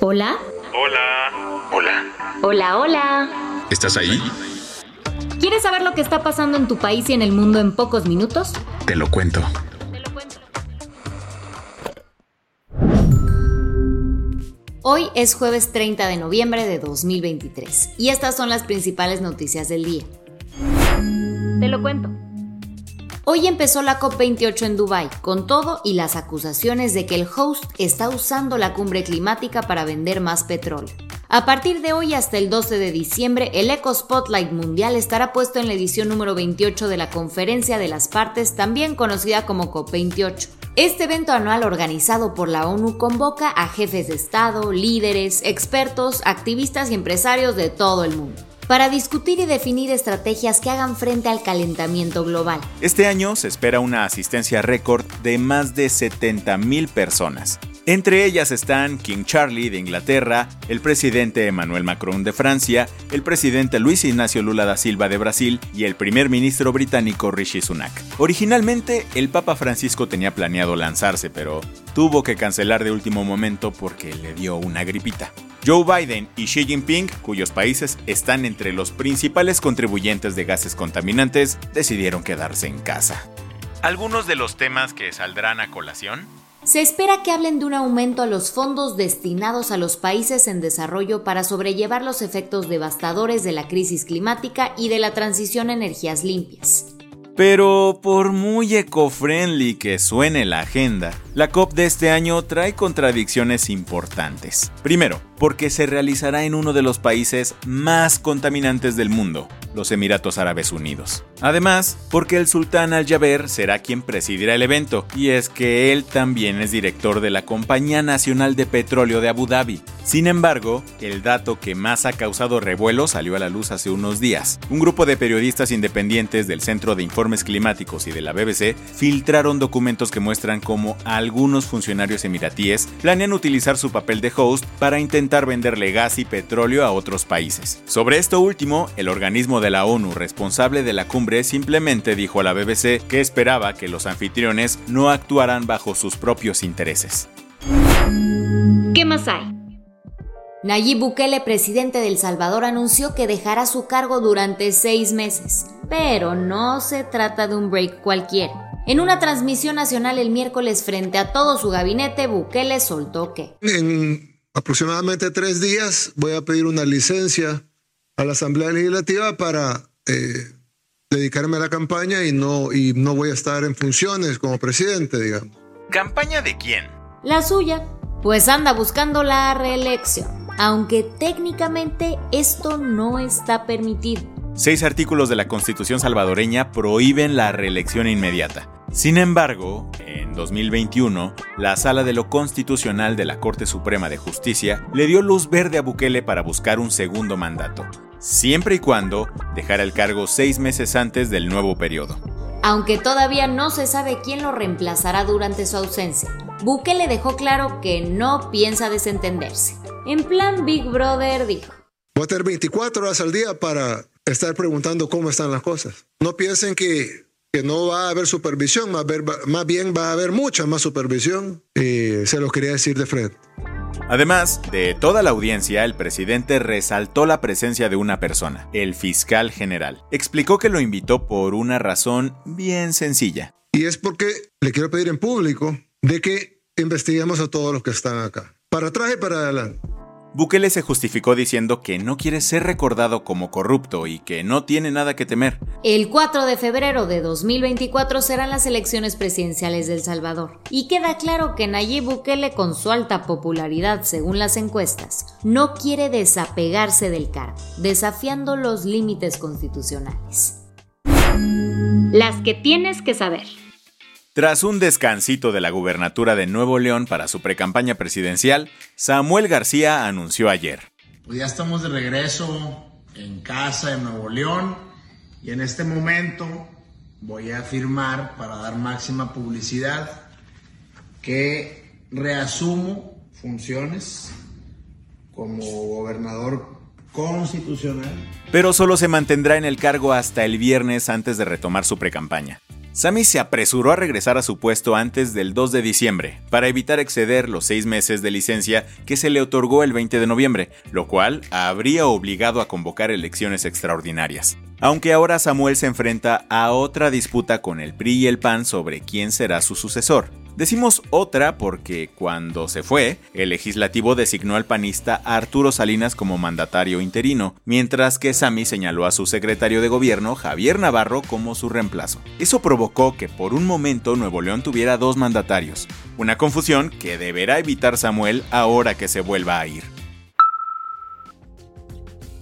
Hola. Hola. Hola. Hola, hola. ¿Estás ahí? ¿Quieres saber lo que está pasando en tu país y en el mundo en pocos minutos? Te lo cuento. Hoy es jueves 30 de noviembre de 2023 y estas son las principales noticias del día. Te lo cuento. Hoy empezó la COP28 en Dubái, con todo y las acusaciones de que el host está usando la cumbre climática para vender más petróleo. A partir de hoy hasta el 12 de diciembre, el Eco Spotlight Mundial estará puesto en la edición número 28 de la Conferencia de las Partes, también conocida como COP28. Este evento anual organizado por la ONU convoca a jefes de Estado, líderes, expertos, activistas y empresarios de todo el mundo para discutir y definir estrategias que hagan frente al calentamiento global. Este año se espera una asistencia récord de más de 70.000 personas. Entre ellas están King Charlie de Inglaterra, el presidente Emmanuel Macron de Francia, el presidente Luis Ignacio Lula da Silva de Brasil y el primer ministro británico Rishi Sunak. Originalmente, el Papa Francisco tenía planeado lanzarse, pero tuvo que cancelar de último momento porque le dio una gripita. Joe Biden y Xi Jinping, cuyos países están entre los principales contribuyentes de gases contaminantes, decidieron quedarse en casa. ¿Algunos de los temas que saldrán a colación? Se espera que hablen de un aumento a los fondos destinados a los países en desarrollo para sobrellevar los efectos devastadores de la crisis climática y de la transición a energías limpias. Pero por muy eco-friendly que suene la agenda, la COP de este año trae contradicciones importantes. Primero, porque se realizará en uno de los países más contaminantes del mundo, los Emiratos Árabes Unidos. Además, porque el sultán Al-Jaber será quien presidirá el evento, y es que él también es director de la Compañía Nacional de Petróleo de Abu Dhabi. Sin embargo, el dato que más ha causado revuelo salió a la luz hace unos días. Un grupo de periodistas independientes del Centro de Informes Climáticos y de la BBC filtraron documentos que muestran cómo algunos funcionarios emiratíes planean utilizar su papel de host para intentar venderle gas y petróleo a otros países. Sobre esto último, el organismo de la ONU responsable de la cumbre simplemente dijo a la BBC que esperaba que los anfitriones no actuaran bajo sus propios intereses. ¿Qué más hay? Nayib Bukele, presidente de El Salvador, anunció que dejará su cargo durante seis meses, pero no se trata de un break cualquiera. En una transmisión nacional el miércoles frente a todo su gabinete, Bukele soltó que... En aproximadamente tres días voy a pedir una licencia a la Asamblea Legislativa para eh, dedicarme a la campaña y no, y no voy a estar en funciones como presidente, digamos. ¿Campaña de quién? La suya, pues anda buscando la reelección, aunque técnicamente esto no está permitido. Seis artículos de la Constitución salvadoreña prohíben la reelección inmediata. Sin embargo, en 2021, la Sala de lo Constitucional de la Corte Suprema de Justicia le dio luz verde a Bukele para buscar un segundo mandato, siempre y cuando dejara el cargo seis meses antes del nuevo periodo. Aunque todavía no se sabe quién lo reemplazará durante su ausencia, Bukele dejó claro que no piensa desentenderse. En plan Big Brother dijo. Voy a tener 24 horas al día para estar preguntando cómo están las cosas. No piensen que que no va a haber supervisión, más, más bien va a haber mucha más supervisión. Y se lo quería decir de frente. Además de toda la audiencia, el presidente resaltó la presencia de una persona, el fiscal general. Explicó que lo invitó por una razón bien sencilla. Y es porque le quiero pedir en público de que investiguemos a todos los que están acá. Para atrás y para adelante. Bukele se justificó diciendo que no quiere ser recordado como corrupto y que no tiene nada que temer. El 4 de febrero de 2024 serán las elecciones presidenciales de El Salvador. Y queda claro que Nayib Bukele, con su alta popularidad según las encuestas, no quiere desapegarse del cargo, desafiando los límites constitucionales. Las que tienes que saber. Tras un descansito de la gubernatura de Nuevo León para su precampaña presidencial, Samuel García anunció ayer. Pues ya estamos de regreso en casa en Nuevo León y en este momento voy a firmar para dar máxima publicidad que reasumo funciones como gobernador constitucional. Pero solo se mantendrá en el cargo hasta el viernes antes de retomar su precampaña. Sammy se apresuró a regresar a su puesto antes del 2 de diciembre, para evitar exceder los seis meses de licencia que se le otorgó el 20 de noviembre, lo cual habría obligado a convocar elecciones extraordinarias. Aunque ahora Samuel se enfrenta a otra disputa con el PRI y el PAN sobre quién será su sucesor. Decimos otra porque cuando se fue, el legislativo designó al panista Arturo Salinas como mandatario interino, mientras que Sami señaló a su secretario de gobierno, Javier Navarro, como su reemplazo. Eso provocó que por un momento Nuevo León tuviera dos mandatarios, una confusión que deberá evitar Samuel ahora que se vuelva a ir.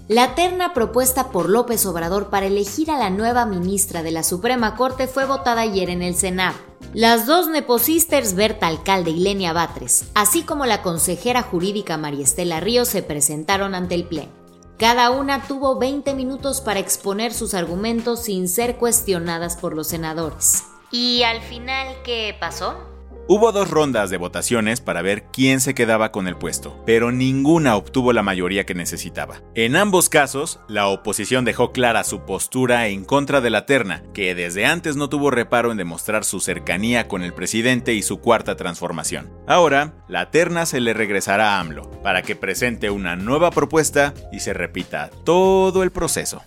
La terna propuesta por López Obrador para elegir a la nueva ministra de la Suprema Corte fue votada ayer en el Senado. Las dos neposisters Berta Alcalde y Lenia Batres, así como la consejera jurídica María Estela Ríos, se presentaron ante el Pleno. Cada una tuvo 20 minutos para exponer sus argumentos sin ser cuestionadas por los senadores. ¿Y al final qué pasó? Hubo dos rondas de votaciones para ver quién se quedaba con el puesto, pero ninguna obtuvo la mayoría que necesitaba. En ambos casos, la oposición dejó clara su postura en contra de la terna, que desde antes no tuvo reparo en demostrar su cercanía con el presidente y su cuarta transformación. Ahora, la terna se le regresará a AMLO, para que presente una nueva propuesta y se repita todo el proceso.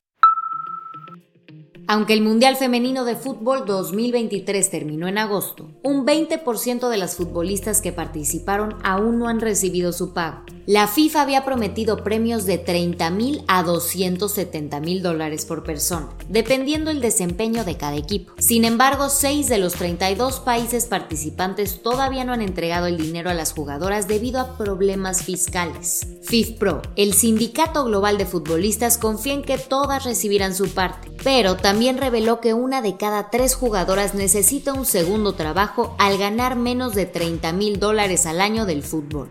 Aunque el Mundial Femenino de Fútbol 2023 terminó en agosto, un 20% de las futbolistas que participaron aún no han recibido su pago. La FIFA había prometido premios de 30 mil a 270 mil dólares por persona, dependiendo el desempeño de cada equipo. Sin embargo, 6 de los 32 países participantes todavía no han entregado el dinero a las jugadoras debido a problemas fiscales. FIFPro, el sindicato global de futbolistas, confía en que todas recibirán su parte, pero también reveló que una de cada tres jugadoras necesita un segundo trabajo al ganar menos de 30 mil dólares al año del fútbol.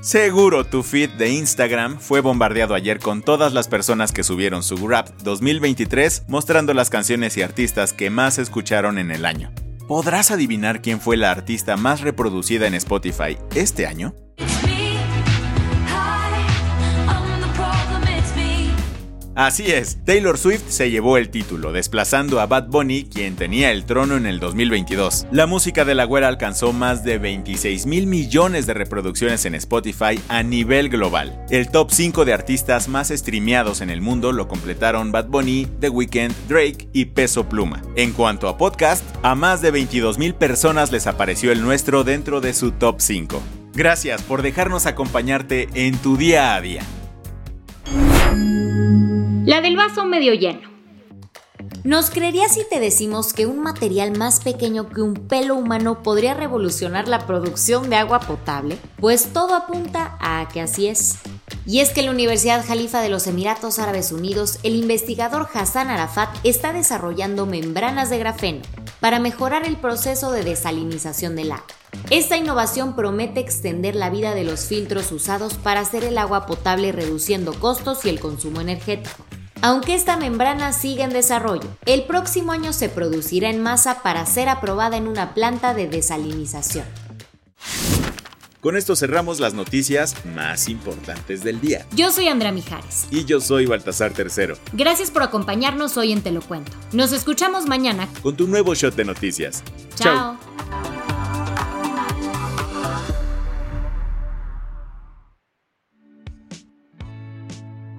Seguro tu feed de Instagram fue bombardeado ayer con todas las personas que subieron su Rap 2023 mostrando las canciones y artistas que más escucharon en el año. ¿Podrás adivinar quién fue la artista más reproducida en Spotify este año? Así es, Taylor Swift se llevó el título, desplazando a Bad Bunny, quien tenía el trono en el 2022. La música de la güera alcanzó más de 26 mil millones de reproducciones en Spotify a nivel global. El top 5 de artistas más streameados en el mundo lo completaron Bad Bunny, The Weeknd, Drake y Peso Pluma. En cuanto a podcast, a más de 22 mil personas les apareció el nuestro dentro de su top 5. Gracias por dejarnos acompañarte en tu día a día. La del vaso medio lleno. ¿Nos creerías si te decimos que un material más pequeño que un pelo humano podría revolucionar la producción de agua potable? Pues todo apunta a que así es. Y es que en la Universidad Jalifa de los Emiratos Árabes Unidos, el investigador Hassan Arafat está desarrollando membranas de grafeno para mejorar el proceso de desalinización del agua. Esta innovación promete extender la vida de los filtros usados para hacer el agua potable reduciendo costos y el consumo energético. Aunque esta membrana sigue en desarrollo, el próximo año se producirá en masa para ser aprobada en una planta de desalinización. Con esto cerramos las noticias más importantes del día. Yo soy Andrea Mijares. Y yo soy Baltasar Tercero. Gracias por acompañarnos hoy en Te lo Cuento. Nos escuchamos mañana con tu nuevo shot de noticias. Chao.